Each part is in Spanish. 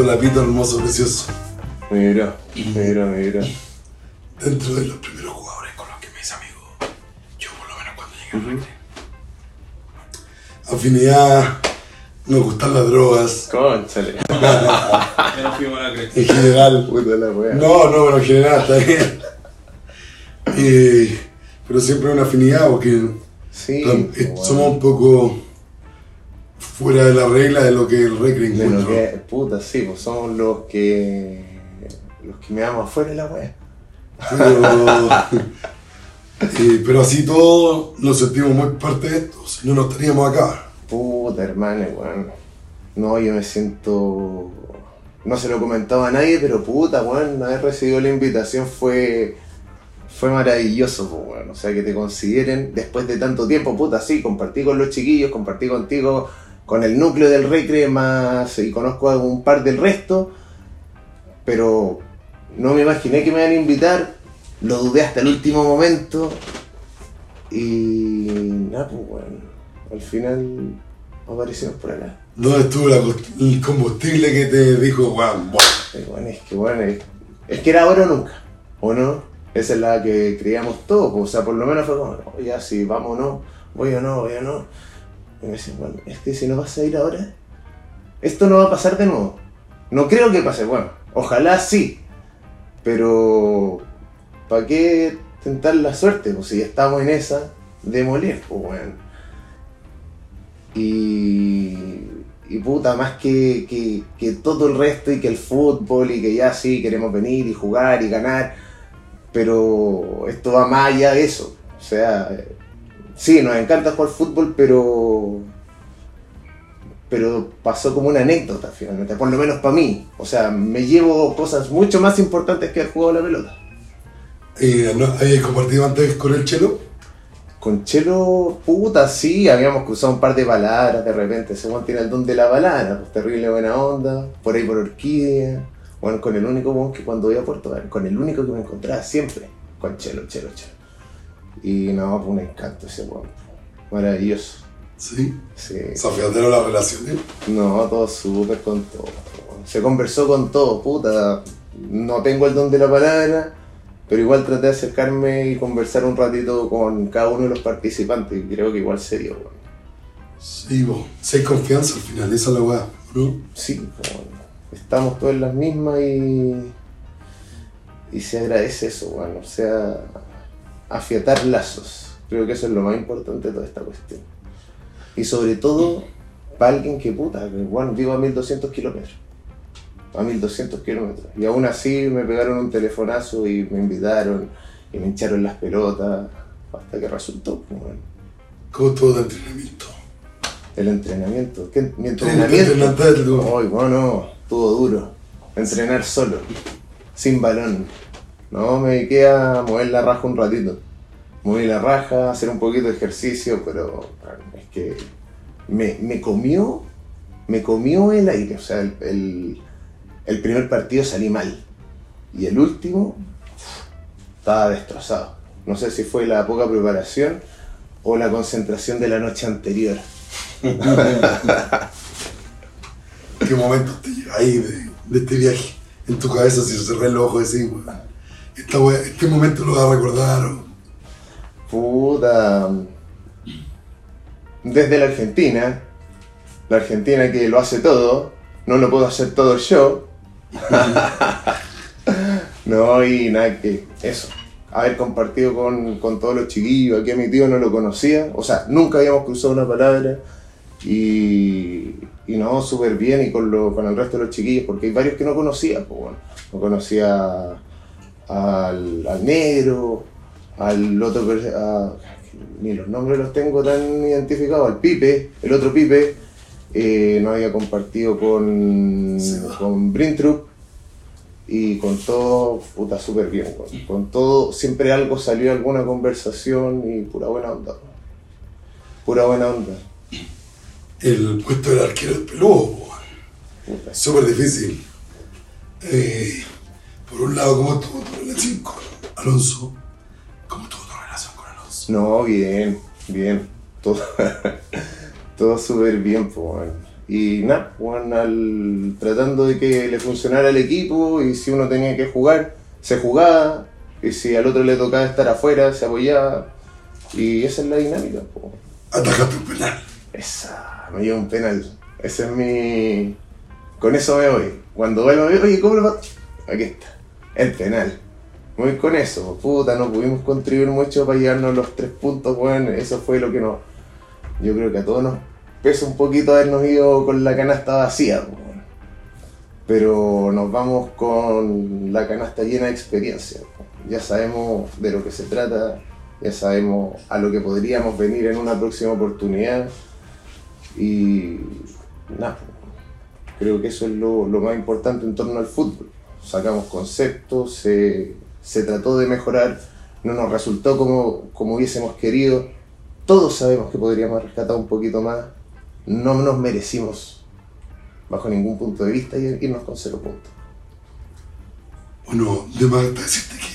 Don Lapito, hermoso, precioso. Mira, mira, mira. Dentro de los primeros jugadores con los que me hice amigo. Yo por lo menos cuando llegué al recreo. Afinidad, nos gustan las drogas. Fuimos la cresta. En general. Puta la wea. No, no, pero en general está bien. Eh, pero siempre una afinidad porque Sí. somos un poco fuera de la regla de lo que el lo encuentro. que, puta, sí, pues somos los que. los que me damos afuera de la wea. Pero, eh, pero así todo nos sentimos muy parte de esto, si no, no estaríamos acá. Puta, hermano, weón. No, yo me siento. No se lo he comentado a nadie, pero puta, weón, haber recibido la invitación fue. Fue maravilloso, pues, weón. O sea, que te consideren después de tanto tiempo, puta, sí, compartí con los chiquillos, compartí contigo, con el núcleo del Recre más. y conozco a un par del resto, pero no me imaginé que me iban a invitar, lo dudé hasta el último momento, y. nada, pues, weón. Al final aparecimos por acá. ¿Dónde estuvo la el combustible que te dijo, Juan? Bueno, es que bueno, es, es que era ahora o nunca, ¿o no? Esa es la que creíamos todos, pues, o sea, por lo menos fue como, "Oh, ya si vamos o no, voy o no, voy o no. Y me dicen, bueno, es que si no vas a ir ahora, esto no va a pasar de nuevo. No creo que pase, bueno, ojalá sí, pero ¿para qué tentar la suerte? Pues si estamos en esa, demoler, pues bueno. Y, y puta, más que, que, que todo el resto y que el fútbol y que ya sí queremos venir y jugar y ganar, pero esto va más allá de eso. O sea, sí, nos encanta jugar fútbol, pero pero pasó como una anécdota finalmente, por lo menos para mí. O sea, me llevo cosas mucho más importantes que el juego de la pelota. Eh, ¿no? ¿Habías compartido antes con el chelo? Con Chelo, puta, sí, habíamos cruzado un par de palabras de repente. Ese tiene el don de la palabra, pues terrible buena onda, por ahí por Orquídea. Bueno, con el único que cuando voy a Puerto con el único que me encontraba siempre, con Chelo, Chelo, Chelo. Y no, pues un encanto ese weón. Maravilloso. Sí. Sí. Desafiadero la relación. ¿eh? No, todo súper con todo. Se conversó con todo, puta. No tengo el don de la palabra, pero igual traté de acercarme y conversar un ratito con cada uno de los participantes y creo que igual se dio, weón. Sí, vos. Si hay confianza al final, esa es la weá, ¿no? Sí, weón. estamos todos en las mismas y. Y se agradece eso, weón. O sea, afiatar lazos. Creo que eso es lo más importante de toda esta cuestión. Y sobre todo, para alguien que puta, que bueno, vivo a 1200 kilómetros. A 1200 kilómetros. Y aún así me pegaron un telefonazo y me invitaron y me hincharon las pelotas. Hasta que resultó, pues, weón. Como todo de entrenamiento. El entrenamiento. ¿Qué? Mi ¿Cómo entrenamiento. Ay, bueno, estuvo duro. Entrenar solo, sin balón. No, me dediqué a mover la raja un ratito. Mover la raja, hacer un poquito de ejercicio, pero es que me, comió, me comió el aire. O sea, el, el- el primer partido salí mal. Y el último, estaba destrozado. No sé si fue la poca preparación o la concentración de la noche anterior. ¿Qué momento te ahí de, de este viaje? En tu cabeza, si cerré ojos y decís, weón, esta este momento lo vas a recordar. Puta. Desde la Argentina, la Argentina que lo hace todo, no lo puedo hacer todo yo. no, y nada que eso. Haber compartido con, con todos los chiquillos, aquí a mi tío no lo conocía, o sea, nunca habíamos cruzado una palabra. Y, y no, súper bien, y con, lo- con el resto de los chiquillos, porque hay varios que no conocía, pues bueno. No conocía al, al negro, al otro, a- ni los nombres los tengo tan identificados, al Pipe, el otro Pipe, eh, no había compartido con, Sí, con Brintrup y con todo, puta, súper bien, con, con todo, siempre algo salió, alguna conversación y pura buena onda, pura buena onda. El puesto del arquero del peludo. Es súper difícil. Eh, por un lado, ¿cómo estuvo tu relación con Alonso? ¿Cómo estuvo tu relación con Alonso? No, bien, bien. Todo, todo súper bien, pues. Y nada, weón, al- tratando de que le funcionara el equipo y si uno tenía que jugar, se jugaba. Y si al otro le tocaba estar afuera, se apoyaba. Y esa es la dinámica. po. Atajaste un penal. Esa, me lleva un penal. Ese es mi. Con eso me voy. Cuando vuelvo, oye, ¿cómo lo va? Aquí está. El penal. Voy con eso. Puta, no pudimos contribuir mucho para llegarnos los tres puntos, weón. Eso fue lo que nos. Yo creo que a todos nos pesa un poquito habernos ido con la canasta vacía, weón. Pero nos vamos con la canasta llena de experiencia. Ya sabemos de lo que se trata, ya sabemos a lo que podríamos venir en una próxima oportunidad. Y nada, creo que eso es lo más importante en torno al fútbol. Sacamos conceptos, se, se trató de mejorar, no nos resultó como, como hubiésemos querido. Todos sabemos que podríamos haber rescatado un poquito más. No nos merecimos, bajo ningún punto de vista, ir- irnos con cero puntos. Bueno, de más decirte que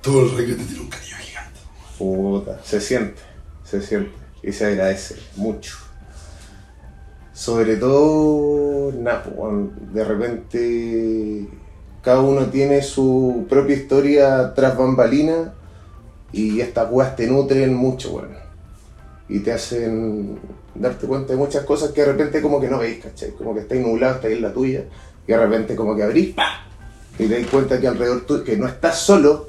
todo el reggae te tiene un cariño gigante. Puta, se siente, se siente y se agradece mucho. Sobre todo, nada, pues, de repente cada uno tiene su propia historia tras bambalina y estas weas te nutren mucho, weón. Y te hacen darte cuenta de muchas cosas que de repente como que no veis, ¿cachai? Como que estáis nublado, estáis en la tuya y de repente como que abrís, ¡pa! Y te das cuenta que alrededor tuyo, que no estás solo,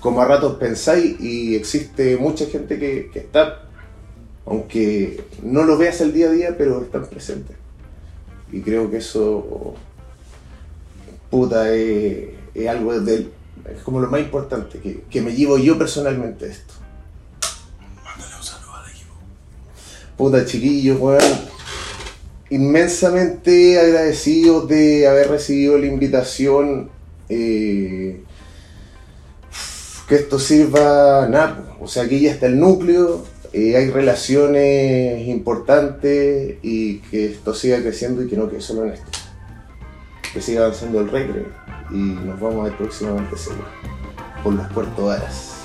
como a ratos pensáis y existe mucha gente que, que está, aunque no lo veas el día a día, pero están presentes. Y creo que eso, puta, es, es algo del, es como lo más importante que, que me llevo yo personalmente de esto. Mándale un saludo al equipo. Puta, chiquillos, weón. Inmensamente agradecidos de haber recibido la invitación. eh, que esto sirva, nada, o sea, aquí ya está el núcleo, eh, hay relaciones importantes y que esto siga creciendo y que no quede solo en esto. Que siga avanzando el reggae y nos vamos a ver próximamente seguro por las Puerto Varas.